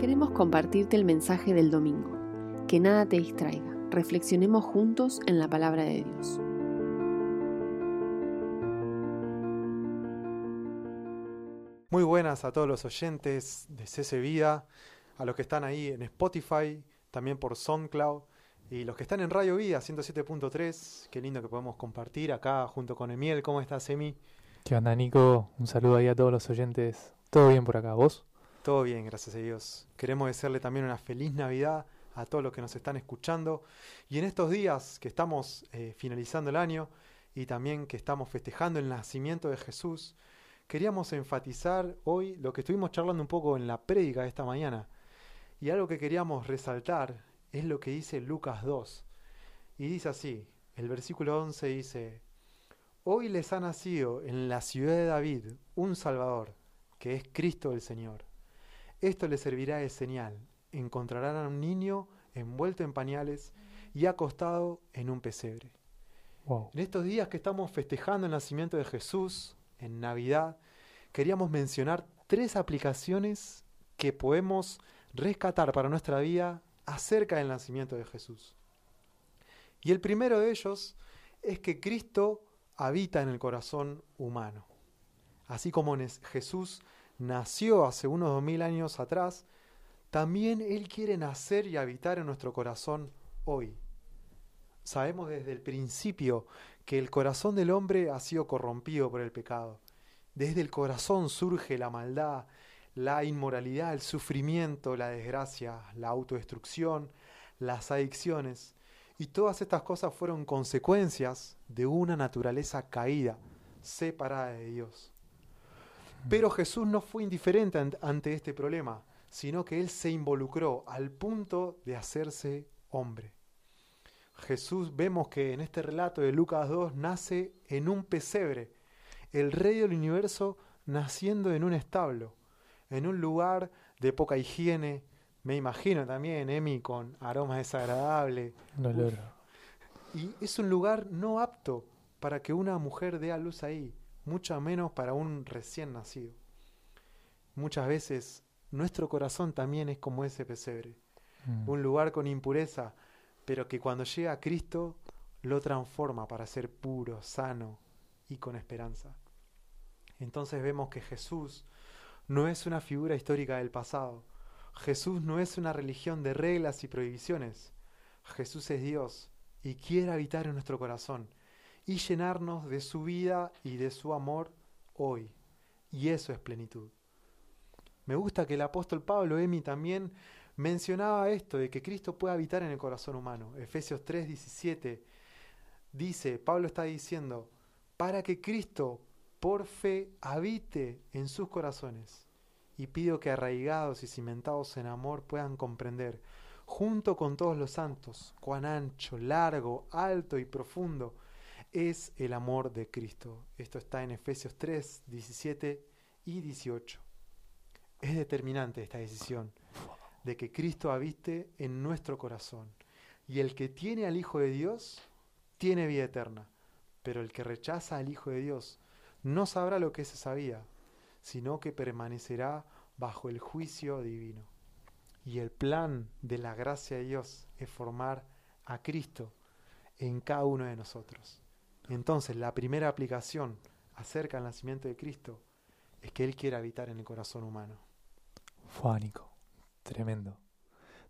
Queremos compartirte el mensaje del domingo. Que nada te distraiga. Reflexionemos juntos en la palabra de Dios. Muy buenas a todos los oyentes de CC Vida, a los que están ahí en Spotify, también por SoundCloud, y los que están en Radio Vida 107.3. Qué lindo que podemos compartir acá junto con Emiel. ¿Cómo estás, Emi? ¿Qué onda, Nico? Un saludo ahí a todos los oyentes. ¿Todo bien por acá? ¿Vos? Todo bien, gracias a Dios. Queremos desearle también una feliz Navidad a todos los que nos están escuchando. Y en estos días que estamos eh, finalizando el año y también que estamos festejando el nacimiento de Jesús, queríamos enfatizar hoy lo que estuvimos charlando un poco en la prédica de esta mañana. Y algo que queríamos resaltar es lo que dice Lucas 2. Y dice así, el versículo 11 dice, Hoy les ha nacido en la ciudad de David un Salvador, que es Cristo el Señor. Esto les servirá de señal. Encontrarán a un niño envuelto en pañales y acostado en un pesebre. En estos días que estamos festejando el nacimiento de Jesús, en Navidad, queríamos mencionar tres aplicaciones que podemos rescatar para nuestra vida acerca del nacimiento de Jesús. Y el primero de ellos es que Cristo habita en el corazón humano. Así como Jesús nació hace unos dos mil años atrás, también Él quiere nacer y habitar en nuestro corazón hoy. Sabemos desde el principio que el corazón del hombre ha sido corrompido por el pecado. Desde el corazón surge la maldad, la inmoralidad, el sufrimiento, la desgracia, la autodestrucción, las adicciones. Y todas estas cosas fueron consecuencias de una naturaleza caída, separada de Dios. Pero Jesús no fue indiferente ante este problema, sino que Él se involucró al punto de hacerse hombre. Jesús vemos que en este relato de Lucas 2 nace en un pesebre, el rey del universo naciendo en un establo en un lugar de poca higiene. Me imagino también, Emi, con aromas desagradables. Y es un lugar no apto para que una mujer dé a luz ahí, mucho menos para un recién nacido. Muchas veces nuestro corazón también es como ese pesebre, mm. un lugar con impureza, pero que cuando llega a Cristo lo transforma para ser puro, sano y con esperanza. Entonces vemos que Jesús no es una figura histórica del pasado. Jesús no es una religión de reglas y prohibiciones. Jesús es Dios y quiere habitar en nuestro corazón y llenarnos de su vida y de su amor hoy. Y eso es plenitud. Me gusta que el apóstol Pablo Emi también mencionaba esto de que Cristo puede habitar en el corazón humano. Efesios 3:17 dice, Pablo está diciendo, para que Cristo por fe habite en sus corazones. Y pido que arraigados y cimentados en amor puedan comprender, junto con todos los santos, cuán ancho, largo, alto y profundo es el amor de Cristo. Esto está en Efesios 3, 17 y 18. Es determinante esta decisión de que Cristo habite en nuestro corazón. Y el que tiene al Hijo de Dios tiene vida eterna, pero el que rechaza al Hijo de Dios no sabrá lo que se sabía, sino que permanecerá bajo el juicio divino. Y el plan de la gracia de Dios es formar a Cristo en cada uno de nosotros. Entonces, la primera aplicación acerca del nacimiento de Cristo es que Él quiere habitar en el corazón humano. Fánico, tremendo.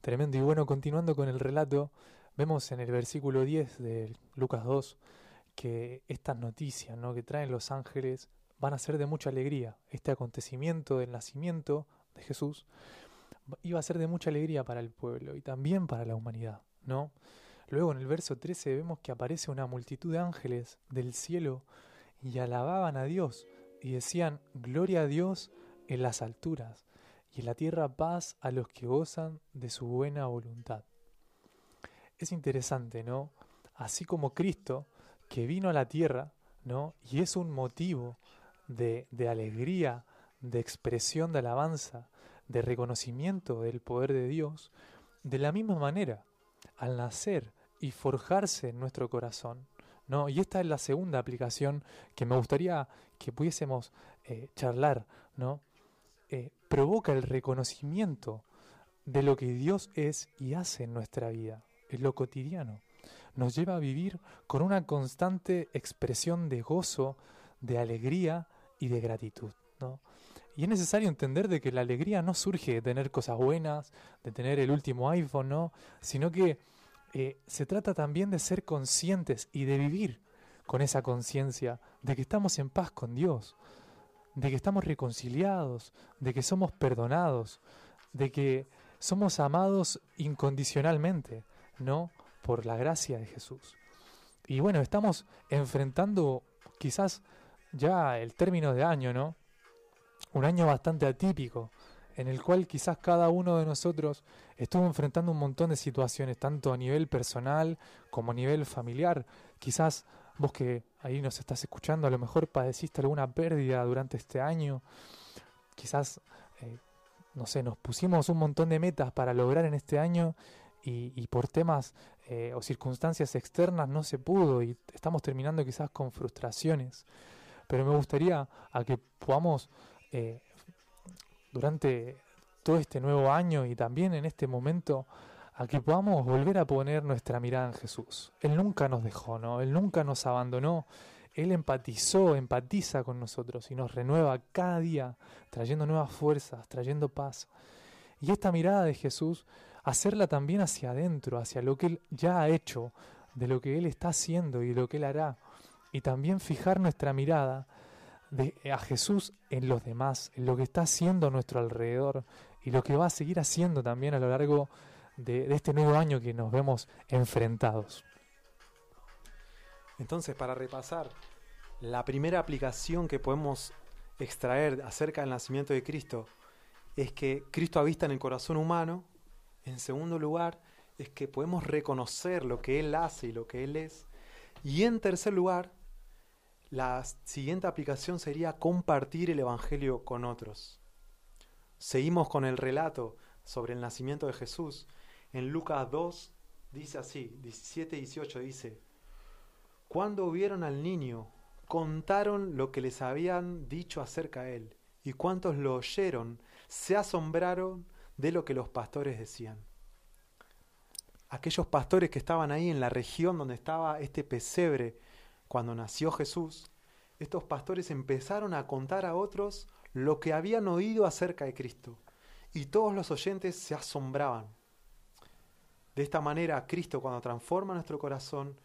Tremendo. Y bueno, continuando con el relato, vemos en el versículo 10 de Lucas 2 que estas noticias ¿no? que traen los ángeles van a ser de mucha alegría. Este acontecimiento del nacimiento de Jesús iba a ser de mucha alegría para el pueblo y también para la humanidad, ¿no? Luego en el verso 13 vemos que aparece una multitud de ángeles del cielo y alababan a Dios y decían, Gloria a Dios en las alturas y en la tierra paz a los que gozan de su buena voluntad. Es interesante, ¿no? Así como Cristo que vino a la tierra, ¿no? Y es un motivo de, de alegría, de expresión de alabanza, de reconocimiento del poder de Dios, de la misma manera, al nacer y forjarse en nuestro corazón, ¿no? Y esta es la segunda aplicación que me gustaría que pudiésemos eh, charlar, ¿no? Eh, provoca el reconocimiento de lo que Dios es y hace en nuestra vida, en lo cotidiano. Nos lleva a vivir con una constante expresión de gozo, de alegría y de gratitud. ¿no? Y es necesario entender de que la alegría no surge de tener cosas buenas, de tener el último iPhone, ¿no? sino que eh, se trata también de ser conscientes y de vivir con esa conciencia de que estamos en paz con Dios, de que estamos reconciliados, de que somos perdonados, de que somos amados incondicionalmente, ¿no? Por la gracia de Jesús. Y bueno, estamos enfrentando quizás ya el término de año, ¿no? Un año bastante atípico, en el cual quizás cada uno de nosotros estuvo enfrentando un montón de situaciones, tanto a nivel personal como a nivel familiar. Quizás vos que ahí nos estás escuchando, a lo mejor padeciste alguna pérdida durante este año, quizás, eh, no sé, nos pusimos un montón de metas para lograr en este año y, por temas eh, o circunstancias externas no se pudo y estamos terminando quizás con frustraciones. Pero me gustaría que podamos eh, durante todo este nuevo año y también en este momento a que podamos volver a poner nuestra mirada en Jesús. Él nunca nos dejó, ¿no? Él nunca nos abandonó. Él empatizó, empatiza con nosotros y nos renueva cada día, trayendo nuevas fuerzas, trayendo paz. Y esta mirada de Jesús, hacerla también hacia adentro, hacia lo que Él ya ha hecho, de lo que Él está haciendo y lo que Él hará. Y también fijar nuestra mirada de, a Jesús en los demás, en lo que está haciendo a nuestro alrededor y lo que va a seguir haciendo también a lo largo de, de este nuevo año que nos vemos enfrentados. Entonces, para repasar, la primera aplicación que podemos extraer acerca del nacimiento de Cristo es que Cristo habita en el corazón humano. En segundo lugar, es que podemos reconocer lo que Él hace y lo que Él es. Y en tercer lugar, la siguiente aplicación sería compartir el Evangelio con otros. Seguimos con el relato sobre el nacimiento de Jesús. En Lucas 2 dice así, 17 y 18 dice, cuando vieron al niño, contaron lo que les habían dicho acerca de él, y cuantos lo oyeron se asombraron de lo que los pastores decían. Aquellos pastores que estaban ahí en la región donde estaba este pesebre cuando nació Jesús, estos pastores empezaron a contar a otros lo que habían oído acerca de Cristo. Y todos los oyentes se asombraban. De esta manera, Cristo cuando transforma nuestro corazón,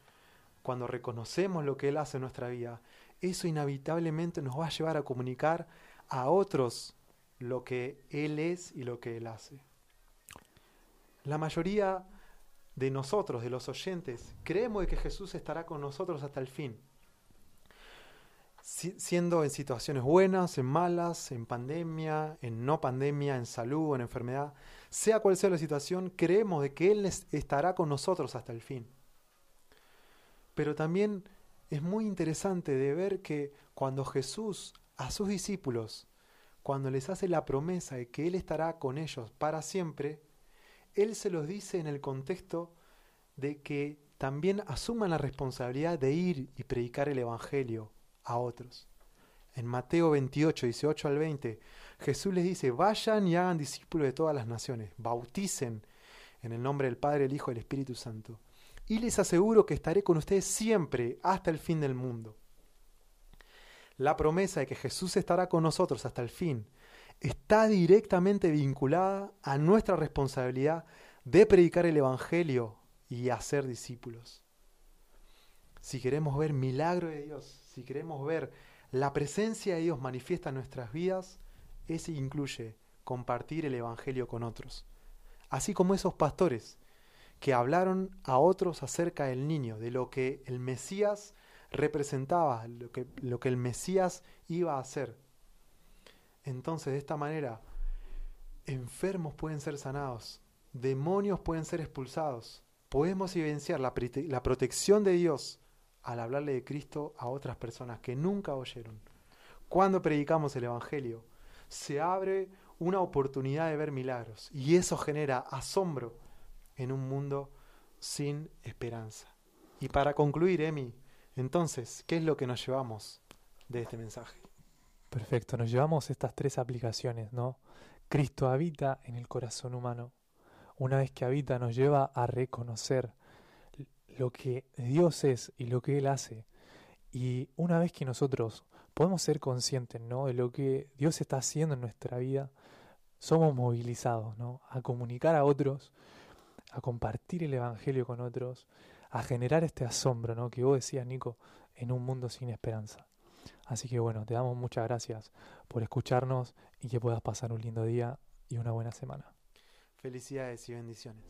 cuando reconocemos lo que Él hace en nuestra vida, eso inevitablemente nos va a llevar a comunicar a otros lo que Él es y lo que Él hace. La mayoría de nosotros, de los oyentes, creemos de que Jesús estará con nosotros hasta el fin. siendo en situaciones buenas, en malas, en pandemia, en no pandemia, en salud en enfermedad, sea cual sea la situación, creemos de que Él estará con nosotros hasta el fin. Pero también es muy interesante de ver que cuando Jesús a sus discípulos, cuando les hace la promesa de que Él estará con ellos para siempre, él se los dice en el contexto de que también asuman la responsabilidad de ir y predicar el Evangelio a otros. En Mateo 28, 18 al 20, Jesús les dice, vayan y hagan discípulos de todas las naciones, bauticen en el nombre del Padre, el Hijo y el Espíritu Santo. Y les aseguro que estaré con ustedes siempre hasta el fin del mundo. La promesa de que Jesús estará con nosotros hasta el fin está directamente vinculada a nuestra responsabilidad de predicar el Evangelio y hacer discípulos. Si queremos ver milagro de Dios, si queremos ver la presencia de Dios manifiesta en nuestras vidas, ese incluye compartir el Evangelio con otros. Así como esos pastores que hablaron a otros acerca del niño, de lo que el Mesías representaba, lo que, lo que el Mesías iba a hacer. Entonces, de esta manera, enfermos pueden ser sanados, demonios pueden ser expulsados, podemos evidenciar la, la, protección de Dios al hablarle de Cristo a otras personas que nunca oyeron. Cuando predicamos el Evangelio, se abre una oportunidad de ver milagros y eso genera asombro en un mundo sin esperanza. Y para concluir, Emi, entonces, ¿qué es lo que nos llevamos de este mensaje? Perfecto, nos llevamos estas tres aplicaciones, ¿no? Cristo habita en el corazón humano, una vez que habita, nos lleva a reconocer lo que Dios es y lo que Él hace. Y una vez que nosotros podemos ser conscientes ¿no? de lo que Dios está haciendo en nuestra vida, somos movilizados ¿no? a comunicar a otros, a compartir el Evangelio con otros, a generar este asombro ¿no? que vos decías, Nico, en un mundo sin esperanza. Así que bueno, te damos muchas gracias por escucharnos y que puedas pasar un lindo día y una buena semana. Felicidades y bendiciones.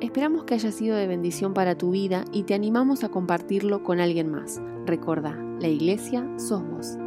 Esperamos que haya sido de bendición para tu vida y te animamos a compartirlo con alguien más. Recuerda, la iglesia sos vos.